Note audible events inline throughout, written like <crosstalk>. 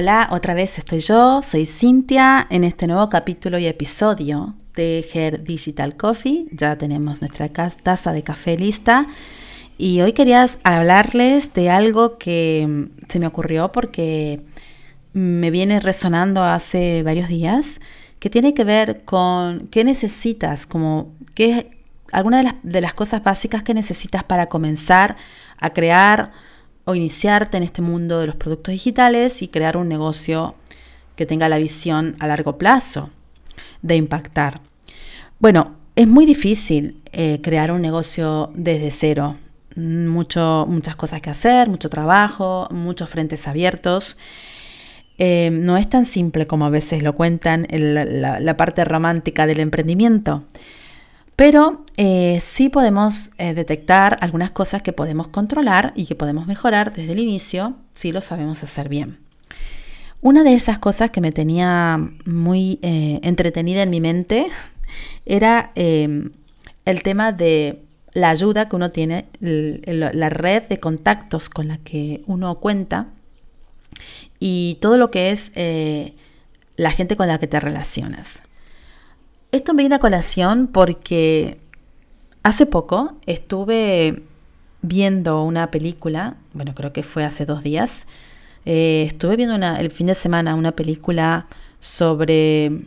Hola, otra vez estoy yo, soy Cintia, en este nuevo capítulo y episodio de Her Digital Coffee. Ya tenemos nuestra taza de café lista y hoy quería hablarles de algo que mm, se me ocurrió porque me viene resonando hace varios días, que tiene que ver con qué necesitas, como qué algunas de las, de las cosas básicas que necesitas para comenzar a crear o iniciarte en este mundo de los productos digitales y crear un negocio que tenga la visión a largo plazo de impactar. Bueno, es muy difícil eh, crear un negocio desde cero. Mucho, muchas cosas que hacer, mucho trabajo, muchos frentes abiertos. Eh, no es tan simple como a veces lo cuentan en la parte romántica del emprendimiento. Pero eh, sí podemos eh, detectar algunas cosas que podemos controlar y que podemos mejorar desde el inicio si lo sabemos hacer bien. Una de esas cosas que me tenía muy eh, entretenida en mi mente <laughs> era em, el tema de la ayuda que uno tiene, la red de contactos con la que uno cuenta y todo lo que es la gente con la que te relacionas. Esto me viene a colación porque hace poco estuve viendo una película, bueno, creo que fue hace dos días, eh, estuve viendo el fin de semana una película sobre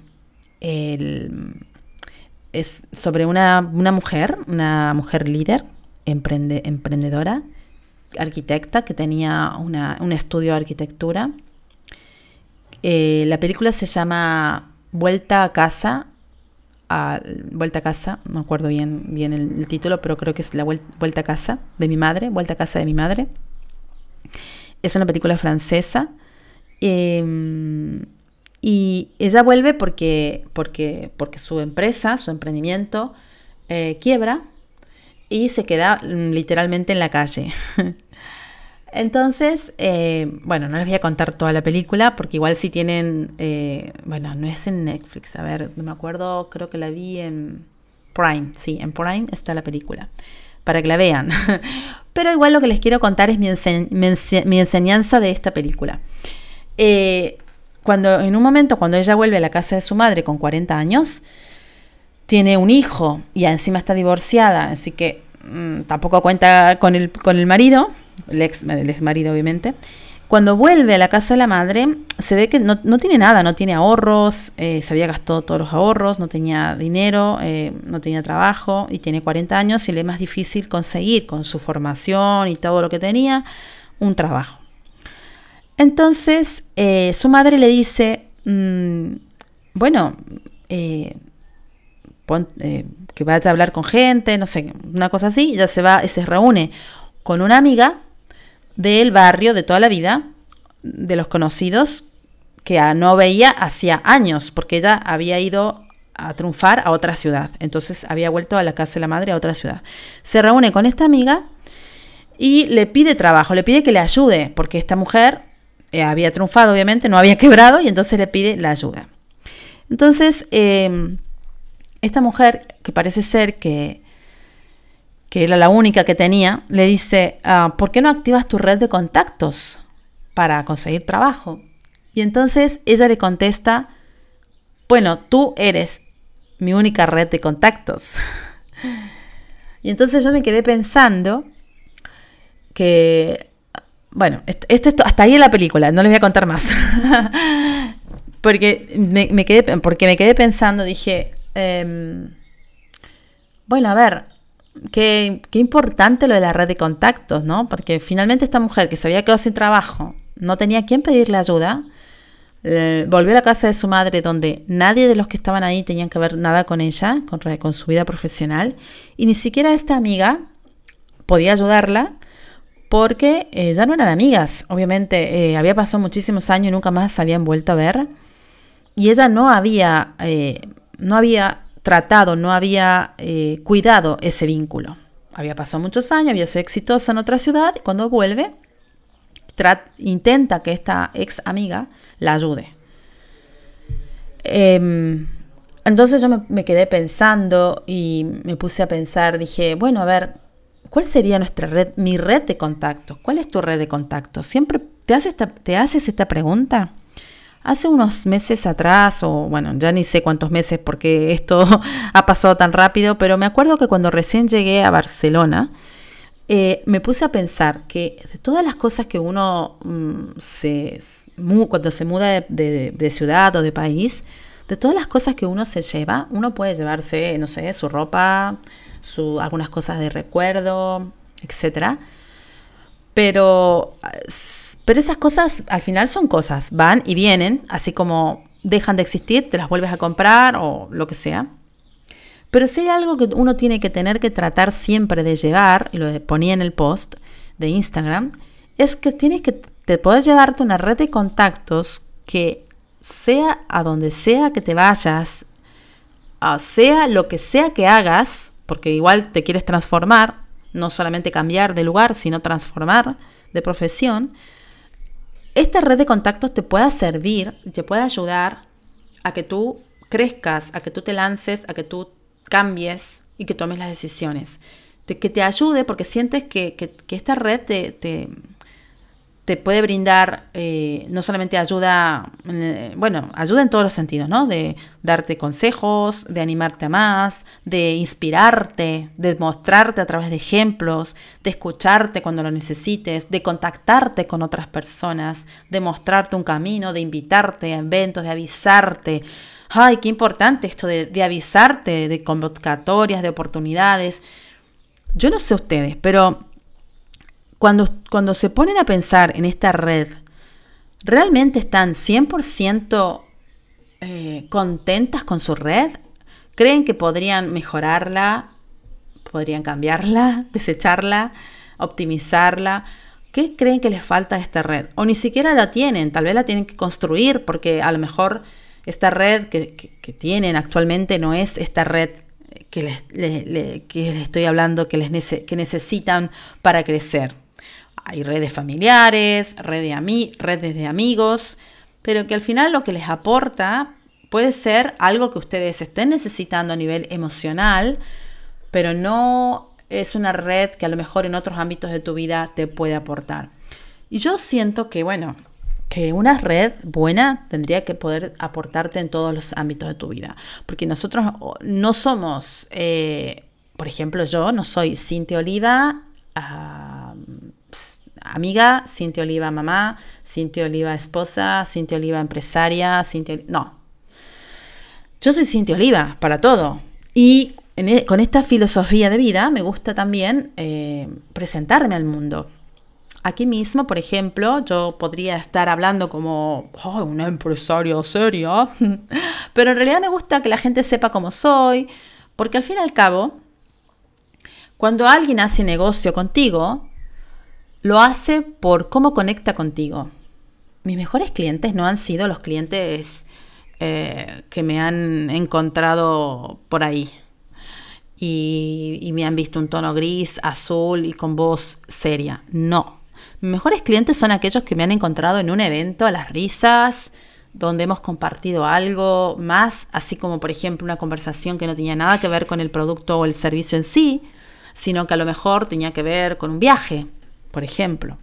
es sobre una, mujer, una mujer líder, emprendedora, arquitecta, que tenía un estudio de arquitectura. Eh, la película se llama Vuelta a casa Vuelta a casa, no acuerdo bien, el, título, pero creo que es La Vuelta a casa de mi madre, Vuelta a casa de mi madre. Es una película francesa. Em, y ella vuelve porque, porque, porque su empresa, su emprendimiento, eh, quiebra y se queda mm, literalmente en la calle. <laughs> Entonces, eh, bueno, no les voy a contar toda la película porque igual si tienen, eh, bueno, no es en Netflix, a ver, no me acuerdo, creo que la vi en Prime, sí, en Prime está la película, para que la vean. <laughs> Pero igual lo que les quiero contar es mi, enseñanza de esta película. Eh, cuando en un momento, cuando ella vuelve a la casa de su madre con 40 años, tiene un hijo y encima está divorciada, así que mm, tampoco cuenta con el, con el marido el ex, marido obviamente, cuando vuelve a la casa de la madre, se ve que no, tiene nada, no tiene ahorros, eh, se había gastado todos los ahorros, no tenía dinero, eh, no tenía trabajo y tiene 40 años y le es más difícil conseguir con su formación y todo lo que tenía un trabajo. Entonces eh, su madre le dice, mm, bueno, que vaya a hablar con gente, no sé, una cosa así, ya se va se reúne con una amiga del barrio de toda la vida, de los conocidos, que no veía hacía años, porque ella había ido a triunfar a otra ciudad. Entonces había vuelto a la casa de la madre a otra ciudad. Se reúne con esta amiga y le pide trabajo, le pide que le ayude, porque esta mujer eh, había triunfado, obviamente, no había <laughs> quebrado, y entonces le pide la ayuda. Entonces, em, esta mujer, que parece ser que que era la única que tenía, le dice, ah, ¿por qué no activas tu red de contactos para conseguir trabajo? Y entonces ella le contesta, bueno, tú eres mi única red de contactos. <laughs> y entonces yo me quedé pensando que, bueno, esto, hasta ahí en la película, no les voy a contar más. <laughs> porque, me, quedé, porque me quedé pensando, dije, em, bueno, a ver, qué, importante lo de la red de contactos, ¿no? Porque finalmente esta mujer que se había quedado sin trabajo, no tenía quién pedirle ayuda, volvió a la casa de su madre donde nadie de los que estaban ahí tenían que ver nada con ella, con, con su vida profesional, y ni siquiera esta amiga podía ayudarla porque eh, ya no eran amigas. Obviamente eh, había pasado muchísimos años y nunca más se habían vuelto a ver. Y ella no había, eh, no había tratado, no había eh, cuidado ese vínculo. Había pasado muchos años, había sido exitosa en otra ciudad y cuando vuelve intenta que esta ex amiga la ayude. Em, entonces yo me, quedé pensando y me puse a pensar, dije, bueno, a ver, ¿cuál sería nuestra red, mi red de contactos? ¿Cuál es tu red de contactos? Siempre te haces esta, te haces esta pregunta. Hace unos meses atrás, o bueno, ya ni sé cuántos meses porque <laughs> esto ha pasado tan rápido, pero me acuerdo que cuando recién llegué a Barcelona, eh, me puse a pensar que de todas las cosas que uno mm, se, cuando se muda de, ciudad o de país, de todas las cosas que uno se lleva, uno puede llevarse, no sé, su ropa, su, algunas cosas de recuerdo, etc. Pero, pero esas cosas al final son cosas, van y vienen, así como dejan de existir, te las vuelves a comprar o lo que sea. Pero si hay algo que uno tiene que tener que tratar siempre de llevar, y lo ponía en el post de Instagram, es que tienes que te poder llevarte una red de contactos que sea a donde sea que te vayas, sea lo que sea que hagas, porque igual te quieres transformar, no solamente cambiar de lugar, sino transformar de profesión, esta red de contactos te pueda servir, te puede ayudar a que tú crezcas, a que tú te lances, a que tú cambies y que tomes las decisiones. que te ayude porque sientes que, esta red te, te, puede brindar eh, no solamente ayuda, eh, bueno, ayuda en todos los sentidos, ¿no? De darte consejos, de animarte a más, de inspirarte, de mostrarte a través de ejemplos, de escucharte cuando lo necesites, de contactarte con otras personas, de mostrarte un camino, de invitarte a eventos, de avisarte ay, qué importante esto de, avisarte de convocatorias, de oportunidades. Yo no sé ustedes, pero cuando, cuando se ponen a pensar en esta red, ¿realmente están 100% eh, contentas con su red? ¿Creen que podrían mejorarla? ¿Podrían cambiarla? <laughs> ¿Desecharla? ¿Optimizarla? ¿Qué creen que les falta a esta red? O ni siquiera la tienen, tal vez la tienen que construir porque a lo mejor esta red que, tienen actualmente no es esta red que les, que les estoy hablando que, les que necesitan para crecer. Hay redes familiares, red de redes de amigos, pero que al final lo que les aporta puede ser algo que ustedes estén necesitando a nivel emocional, pero no es una red que a lo mejor en otros ámbitos de tu vida te puede aportar. Y yo siento que, bueno, que una red buena tendría que poder aportarte en todos los ámbitos de tu vida. Porque nosotros no somos, eh, por ejemplo, yo no soy Cintia Oliva, amiga, Cintia Oliva mamá, Cintia Oliva esposa, Cintia Oliva empresaria, Cintia... No. Yo soy Cintia Oliva para todo. Y e, con esta filosofía de vida me gusta también eh, presentarme al mundo. Aquí mismo, por ejemplo, yo podría estar hablando como una empresaria seria, <laughs> pero en realidad me gusta que la gente sepa cómo soy, porque al fin y al cabo, cuando alguien hace negocio contigo, lo hace por cómo conecta contigo. Mis mejores clientes no han sido los clientes eh, que me han encontrado por ahí y, y me han visto un tono gris, azul y con voz seria. No, mis mejores clientes son aquellos que me han encontrado en un evento a las risas, donde hemos compartido algo más, así como por ejemplo una conversación que no tenía nada que ver con el producto o el servicio en sí, sino que a lo mejor tenía que ver con un viaje, por ejemplo.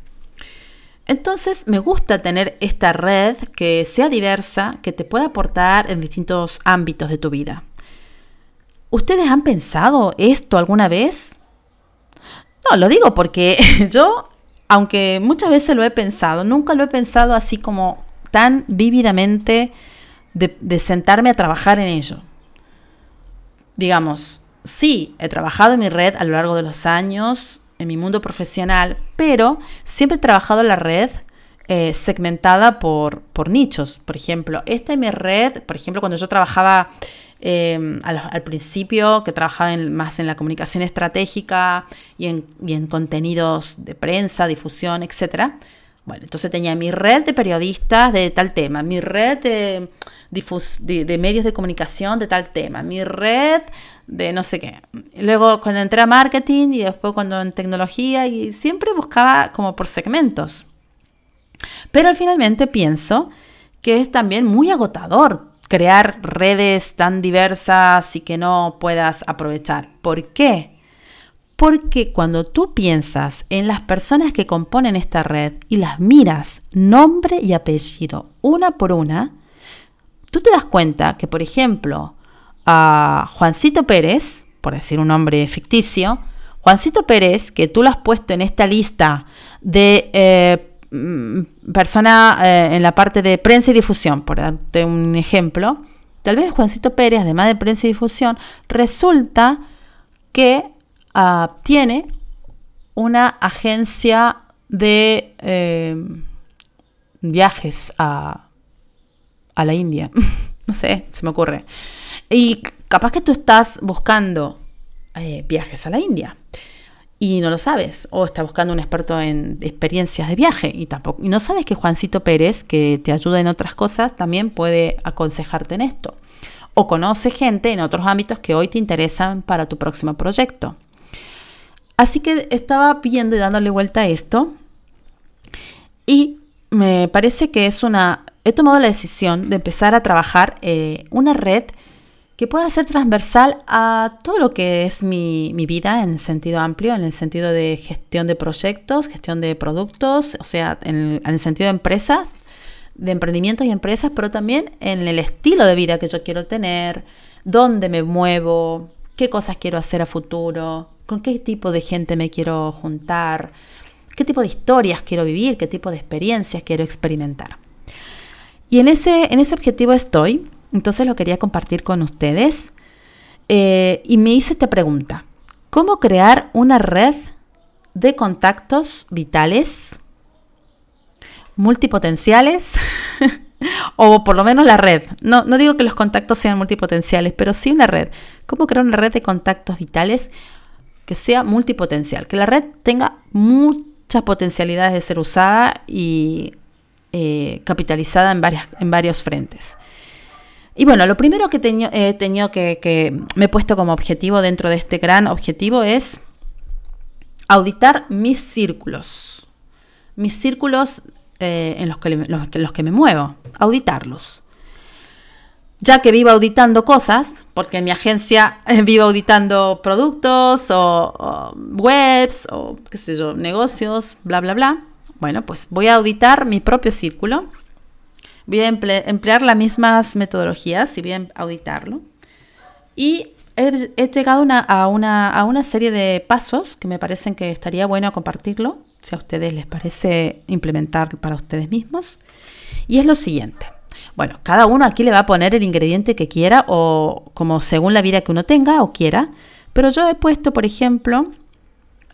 Entonces me gusta tener esta red que sea diversa, que te pueda aportar en distintos ámbitos de tu vida. ¿Ustedes han pensado esto alguna vez? No, lo digo porque <laughs> yo aunque muchas veces lo he pensado, nunca lo he pensado así como tan vívidamente de, sentarme a trabajar en ello. Digamos, sí, he trabajado en mi red a lo largo de los años, en mi mundo profesional, pero siempre he trabajado en la red eh, segmentada por, por nichos. Por ejemplo, esta es mi red, por ejemplo, cuando yo trabajaba Em, al, principio, que trabajaba más en la comunicación estratégica y en, contenidos de prensa, difusión, etc. Bueno, entonces tenía mi red de periodistas de tal tema, mi red de, de, medios de comunicación de tal tema, mi red de no sé qué. Luego cuando entré a marketing y después cuando en tecnología y siempre buscaba como por segmentos. Pero al finalmente pienso que es también muy agotador crear redes tan diversas y que no puedas aprovechar. ¿Por qué? Porque cuando tú piensas en las personas que componen esta red y las miras nombre y apellido una por una, tú te das cuenta que, por ejemplo, a Juancito Pérez, por decir un nombre ficticio, Juancito Pérez, que tú lo has puesto en esta lista de eh, mm, persona eh, en la parte de prensa y difusión, por darte un ejemplo, tal vez Juancito Pérez, además de prensa y difusión, resulta que ah, tiene una agencia de eh, viajes a, a la India. <laughs> no sé, se me ocurre. Y capaz que tú estás buscando eh, viajes a la India y no lo sabes, o estás buscando un experto en experiencias de viaje y tampoco y no sabes que Juancito Pérez, que te ayuda en otras cosas, también puede aconsejarte en esto. O conoce gente en otros ámbitos que hoy te interesan para tu próximo proyecto. Así que estaba viendo y dándole vuelta a esto. Y me parece que es una... He tomado la decisión de empezar a trabajar eh, una red que pueda ser transversal a todo lo que es mi, vida en el sentido amplio, en el sentido de gestión de proyectos, gestión de productos, o sea, en el, sentido de empresas, de emprendimientos y empresas, pero también en el estilo de vida que yo quiero tener, dónde me muevo, qué cosas quiero hacer a futuro, con qué tipo de gente me quiero juntar, qué tipo de historias quiero vivir, qué tipo de experiencias quiero experimentar. Y en ese, en ese objetivo estoy. Entonces lo quería compartir con ustedes. Eh, y me hice esta pregunta. ¿Cómo crear una red de contactos vitales multipotenciales? <laughs> o por lo menos la red. No, no digo que los contactos sean multipotenciales, pero sí una red. ¿Cómo crear una red de contactos vitales que sea multipotencial? Que la red tenga muchas potencialidades de ser usada y eh, capitalizada en, varias, en varios frentes. Y bueno, lo primero que he tenido que, me he puesto como objetivo dentro de este gran objetivo es auditar mis círculos. Mis círculos eh, en los que, los, que me muevo, auditarlos. Ya que vivo auditando cosas, porque en mi agencia vivo auditando productos o, o webs o qué sé yo, negocios, bla, bla, bla. Bueno, pues voy a auditar mi propio círculo Voy a emplear las mismas metodologías y voy a auditarlo. Y he, llegado a, una, a una serie de pasos que me parecen que estaría bueno compartirlo, si a ustedes les parece implementar para ustedes mismos. Y es lo siguiente. Bueno, cada uno aquí le va a poner el ingrediente que quiera o como según la vida que uno tenga o quiera. Pero yo he puesto, por ejemplo,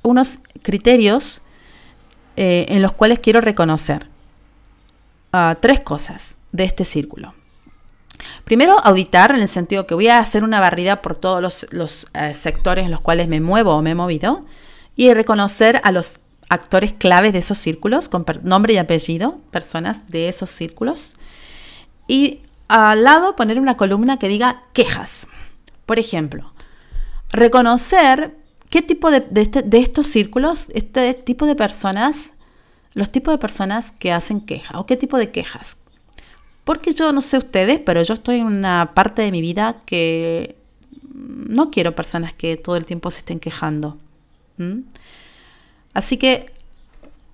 unos criterios eh, en los cuales quiero reconocer tres cosas de este círculo. Primero, auditar en el sentido que voy a hacer una barrida por todos los, eh, sectores en los cuales me muevo o me he movido y reconocer a los actores claves de esos círculos con nombre y apellido, personas de esos círculos. Y al lado poner una columna que diga quejas. Por ejemplo, reconocer qué tipo de, de este, estos círculos, este tipo de personas los tipos de personas que hacen quejas o qué tipo de quejas. Porque yo no sé ustedes, pero yo estoy en una parte de mi vida que no quiero personas que todo el tiempo se estén quejando. Así que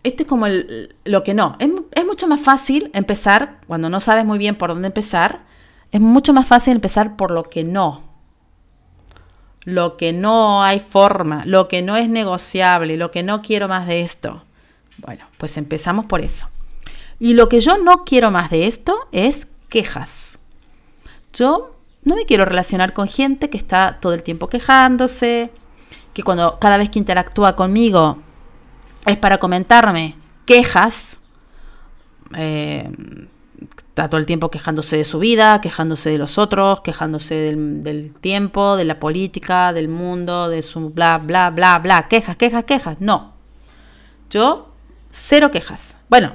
esto es como lo que no. Es, es, mucho más fácil empezar, cuando no sabes muy bien por dónde empezar, es mucho más fácil empezar por lo que no. Lo que no hay forma, lo que no es negociable, lo que no quiero más de esto. Bueno, pues empezamos por eso. Y lo que yo no quiero más de esto es quejas. Yo no me quiero relacionar con gente que está todo el tiempo quejándose, que cuando cada vez que interactúa conmigo es para comentarme quejas, eh, está todo el tiempo quejándose de su vida, quejándose de los otros, quejándose del, tiempo, de la política, del mundo, de su bla, bla, bla, bla, quejas, quejas, quejas. No. Yo Cero quejas. Bueno,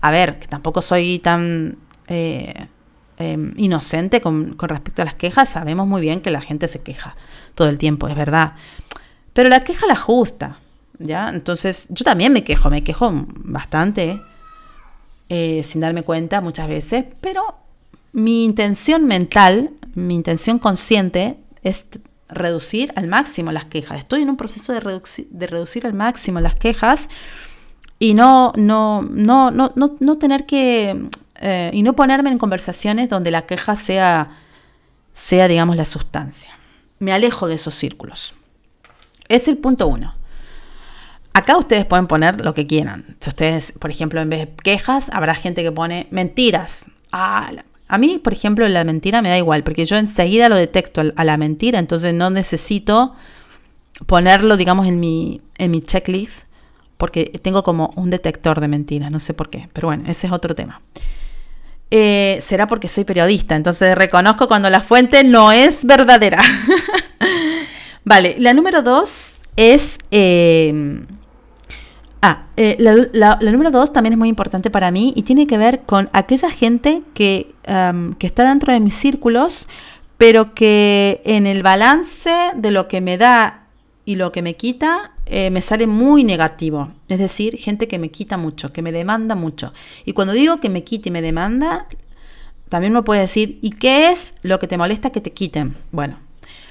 a ver, que tampoco soy tan eh, em, inocente con, respecto a las quejas. Sabemos muy bien que la gente se queja todo el tiempo, es verdad. Pero la queja la justa, Entonces, yo también me quejo, me quejo bastante, eh, sin darme cuenta muchas veces, pero mi intención mental, mi intención consciente es reducir al máximo las quejas. Estoy en un proceso de, reducir al máximo las quejas y no, no, no, no, no, tener que, eh, y no ponerme en conversaciones donde la queja sea, sea, digamos, la sustancia. Me alejo de esos círculos. Es el punto uno. Acá ustedes pueden poner lo que quieran. Si ustedes, por ejemplo, en vez de quejas, habrá gente que pone mentiras. Ah, a mí, por ejemplo, la mentira me da igual, porque yo enseguida lo detecto a la mentira, entonces no necesito ponerlo, digamos, en mi, en mi checklist, porque tengo como un detector de mentiras, no sé por qué, pero bueno, ese es otro tema. Eh, será porque soy periodista, entonces reconozco cuando la fuente no es verdadera. <laughs> vale, la número dos es... Eh, Ah, eh, la, número dos también es muy importante para mí y tiene que ver con aquella gente que, que está dentro de mis círculos, pero que en el balance de lo que me da y lo que me quita, eh, me sale muy negativo. Es decir, gente que me quita mucho, que me demanda mucho. Y cuando digo que me quita y me demanda, también me puede decir, ¿y qué es lo que te molesta que te quiten? Bueno,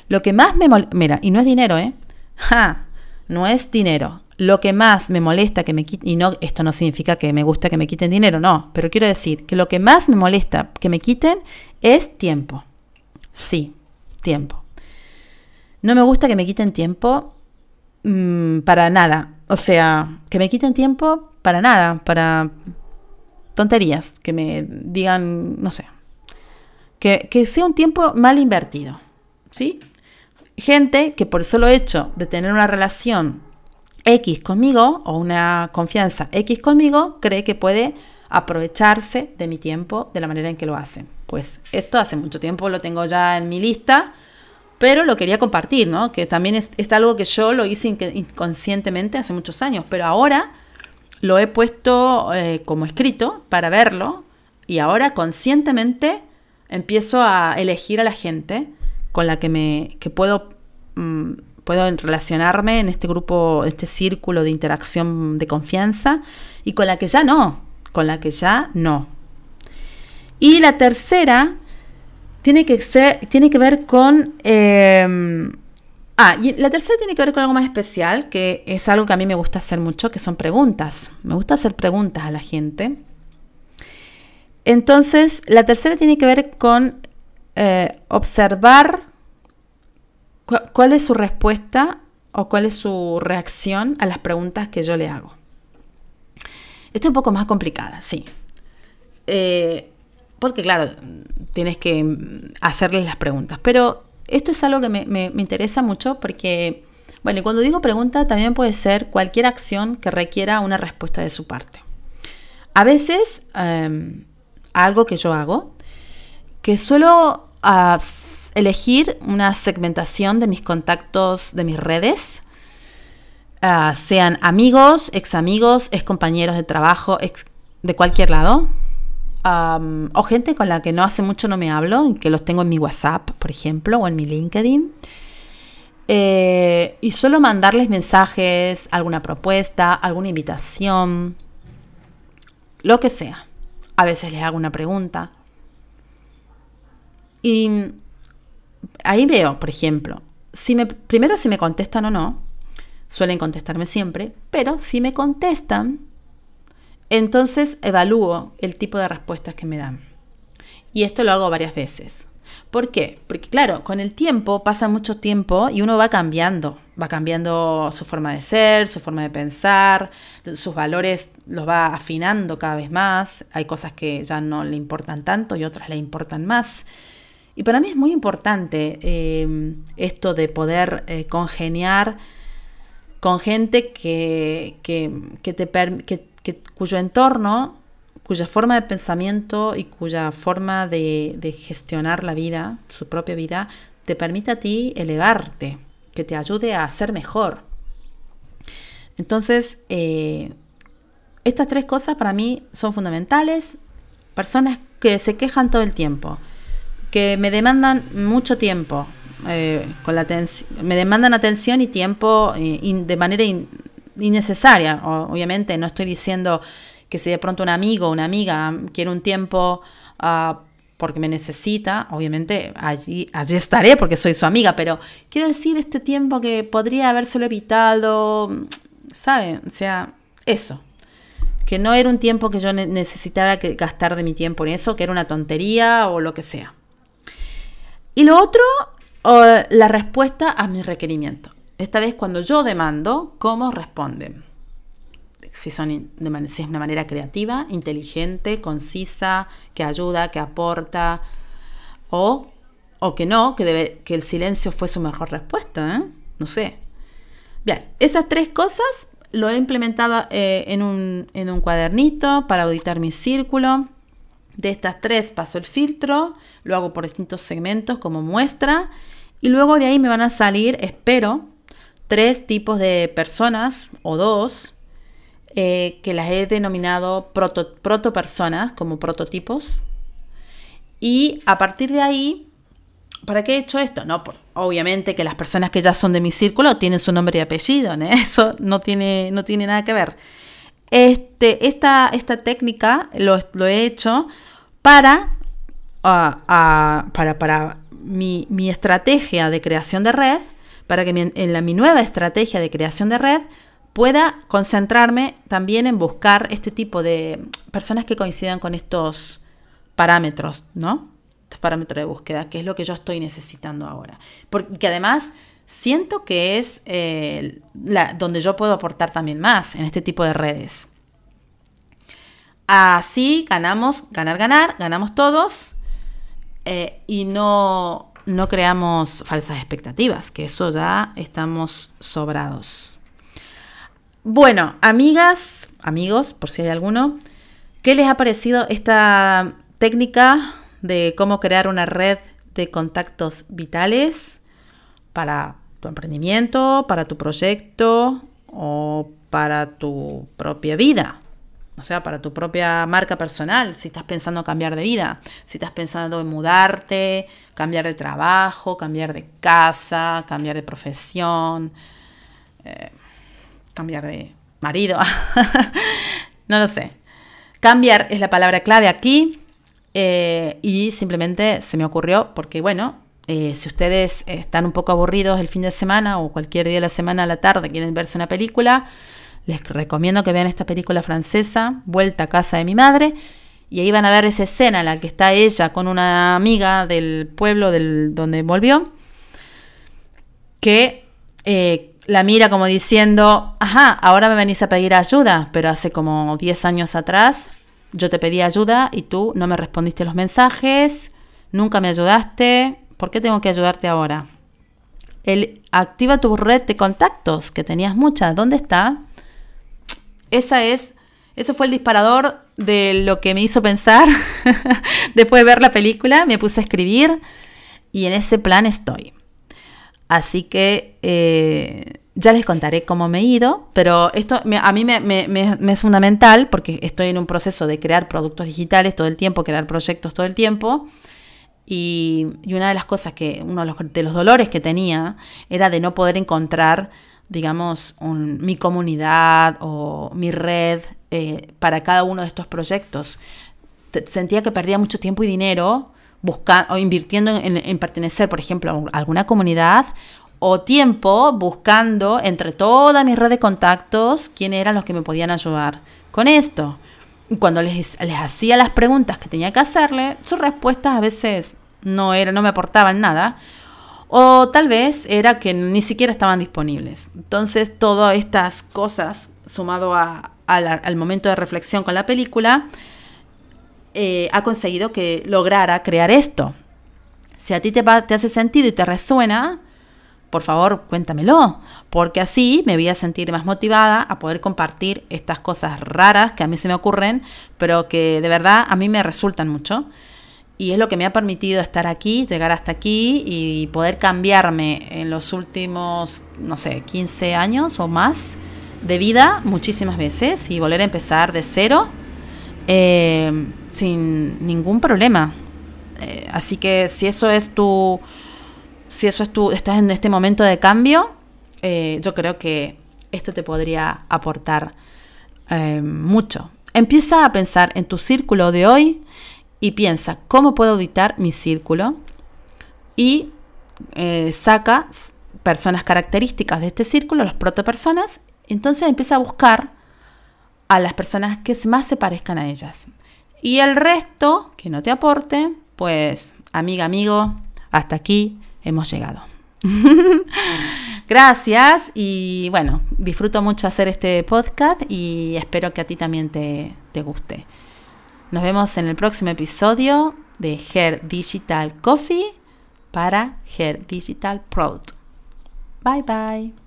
lo que más me molesta, mira, y no es dinero, ¿eh? Ja, no es dinero lo que más me molesta que me quiten, y no, esto no significa que me gusta que me quiten dinero, no, pero quiero decir que lo que más me molesta que me quiten es tiempo. Sí, tiempo. No me gusta que me quiten tiempo mm, para nada. O sea, que me quiten tiempo para nada, para tonterías, que me digan, no sé, que, que sea un tiempo mal invertido. ¿Sí? Gente que por el solo hecho de tener una relación X conmigo o una confianza X conmigo cree que puede aprovecharse de mi tiempo de la manera en que lo hacen. Pues esto hace mucho tiempo lo tengo ya en mi lista, pero lo quería compartir, ¿no? Que también es, algo que yo lo hice inconscientemente hace muchos años, pero ahora lo he puesto eh, como escrito para verlo y ahora conscientemente empiezo a elegir a la gente con la que me que puedo mm, puedo relacionarme en este grupo, este círculo de interacción de confianza y con la que ya no, con la que ya no. Y la tercera tiene que, ser, tiene que ver con... Em, ah, y la tercera tiene que ver con algo más especial, que es algo que a mí me gusta hacer mucho, que son preguntas. Me gusta hacer preguntas a la gente. Entonces, la tercera tiene que ver con eh, observar ¿Cuál es su respuesta o cuál es su reacción a las preguntas que yo le hago? Esta es un poco más complicada, sí. Eh, porque claro, tienes que hacerles las preguntas. Pero esto es algo que me, interesa mucho porque, bueno, cuando digo pregunta también puede ser cualquier acción que requiera una respuesta de su parte. A veces, em, algo que yo hago, que suelo uh, elegir una segmentación de mis contactos de mis redes, ah, sean amigos, ex amigos, ex compañeros de trabajo, de cualquier lado, o gente con la que no hace mucho no me hablo, que los tengo en mi WhatsApp, por ejemplo, o en mi LinkedIn. Eh, y solo mandarles mensajes, alguna propuesta, alguna invitación, lo que sea. A veces les hago una pregunta. Y ahí veo, por ejemplo, si me, primero si me contestan o no, suelen contestarme siempre, pero si me contestan, entonces evalúo el tipo de respuestas que me dan. Y esto lo hago varias veces. ¿Por qué? Porque claro, con el tiempo pasa mucho tiempo y uno va cambiando, va cambiando su forma de ser, su forma de pensar, sus valores los va afinando cada vez más, hay cosas que ya no le importan tanto y otras le importan más. Y para mí es muy importante eh, esto de poder eh, congeniar con gente que, te cuyo entorno, cuya forma de pensamiento y cuya forma de, gestionar la vida, su propia vida, te permite a ti elevarte, que te ayude a ser mejor. Entonces, eh, estas tres cosas para mí son fundamentales. Personas que se quejan todo el tiempo, que me demandan mucho tiempo, eh, con la me demandan atención y tiempo de manera innecesaria. obviamente no estoy diciendo que si de pronto un amigo o una amiga quiere un tiempo ah, porque me necesita, obviamente allí, allí estaré porque soy su amiga, pero quiero decir este tiempo que podría habérselo evitado, ¿saben? O sea, eso. Que no era un tiempo que yo necesitara gastar de mi tiempo en eso, que era una tontería o lo que sea. Y lo otro, la respuesta a mi requerimiento. Esta vez cuando yo demando, ¿cómo responden? Si, son de, si es una manera creativa, inteligente, concisa, que ayuda, que aporta, o, o que no, que, debe, que el silencio fue su mejor respuesta. ¿eh? No sé. Bien, esas tres cosas lo he implementado eh, en, un, en un cuadernito para auditar mi círculo. De estas tres paso el filtro, lo hago por distintos segmentos como muestra y luego de ahí me van a salir, espero, tres tipos de personas o dos eh, que las he denominado proto, personas como prototipos. Y a partir de ahí, ¿para qué he hecho esto? No, obviamente que las personas que ya son de mi círculo tienen su nombre y apellido, <laughs> eso no tiene, no tiene nada que ver. Este, esta, esta técnica lo, he hecho para, para, para mi, mi, estrategia de creación de red para que en la, mi nueva estrategia de creación de red pueda concentrarme también en buscar este tipo de personas que coincidan con estos parámetros, ¿no? Estos parámetros de búsqueda, que es lo que yo estoy necesitando ahora. Porque además siento que es eh, donde yo puedo aportar también más en este tipo de redes. Así ganamos, ganar, ganar, ganamos todos eh, y no, no creamos falsas expectativas, que eso ya estamos sobrados. Bueno, amigas, amigos, por si hay alguno, ¿qué les ha parecido esta técnica de cómo crear una red de contactos vitales para tu emprendimiento, para tu proyecto o para tu propia vida? O sea, para tu propia marca personal, si estás pensando cambiar de vida, si estás pensando en mudarte, cambiar de trabajo, cambiar de casa, cambiar de profesión, eh, cambiar de marido, <laughs> no lo sé. Cambiar es la palabra clave aquí eh, y simplemente se me ocurrió porque, bueno, eh, si ustedes están un poco aburridos el fin de semana o cualquier día de la semana a la tarde quieren verse una película, les recomiendo que vean esta película francesa, Vuelta a casa de mi madre, y ahí van a ver esa escena en la que está ella con una amiga del pueblo del, donde volvió, que eh, la mira como diciendo, ajá, ahora me venís a pedir ayuda, pero hace como 10 años atrás yo te pedí ayuda y tú no me respondiste los mensajes, nunca me ayudaste, ¿por qué tengo que ayudarte ahora? El, activa tu red de contactos, que tenías muchas, ¿dónde está? Esa es, eso fue el disparador de lo que me hizo pensar. <laughs> Después de ver la película, me puse a escribir y en ese plan estoy. Así que eh, ya les contaré cómo me he ido, pero esto a mí me, es fundamental porque estoy en un proceso de crear productos digitales todo el tiempo, crear proyectos todo el tiempo. Y, una de las cosas que, uno de los dolores que tenía era de no poder encontrar digamos, mi comunidad o mi red eh, para cada uno de estos proyectos. Sentía que perdía mucho tiempo y dinero buscando o invirtiendo en, pertenecer, por ejemplo, a alguna comunidad o tiempo buscando entre toda mi red de contactos quién eran los que me podían ayudar con esto. Cuando les, les hacía las preguntas que tenía que hacerle, sus respuestas a veces no, era, no me aportaban nada o tal vez era que ni siquiera estaban disponibles. Entonces, todas estas cosas, sumado al momento de reflexión con la película, eh, ha conseguido que lograra crear esto. Si a ti te, te hace sentido y te resuena, por favor cuéntamelo, porque así me voy a sentir más motivada a poder compartir estas cosas raras que a mí se me ocurren, pero que de verdad a mí me resultan mucho y es lo que me ha permitido estar aquí, llegar hasta aquí y poder cambiarme en los últimos, no sé, 15 años o más de vida muchísimas veces y volver a empezar de cero eh, sin ningún problema. Eh, así que si eso es tu, si eso es tu, estás en este momento de cambio, eh, yo creo que esto te podría aportar mucho. Empieza a pensar en tu círculo de hoy y piensa cómo puedo auditar mi círculo y eh, saca personas características de este círculo, las protopersonas, entonces empieza a buscar a las personas que más se parezcan a ellas. Y el resto que no te aporte, pues amiga, amigo, hasta aquí hemos llegado. <laughs> Gracias y bueno, disfruto mucho hacer este podcast y espero que a ti también te, te guste. Nos vemos en el próximo episodio de Hair Digital Coffee para Hair Digital Pro. Bye bye.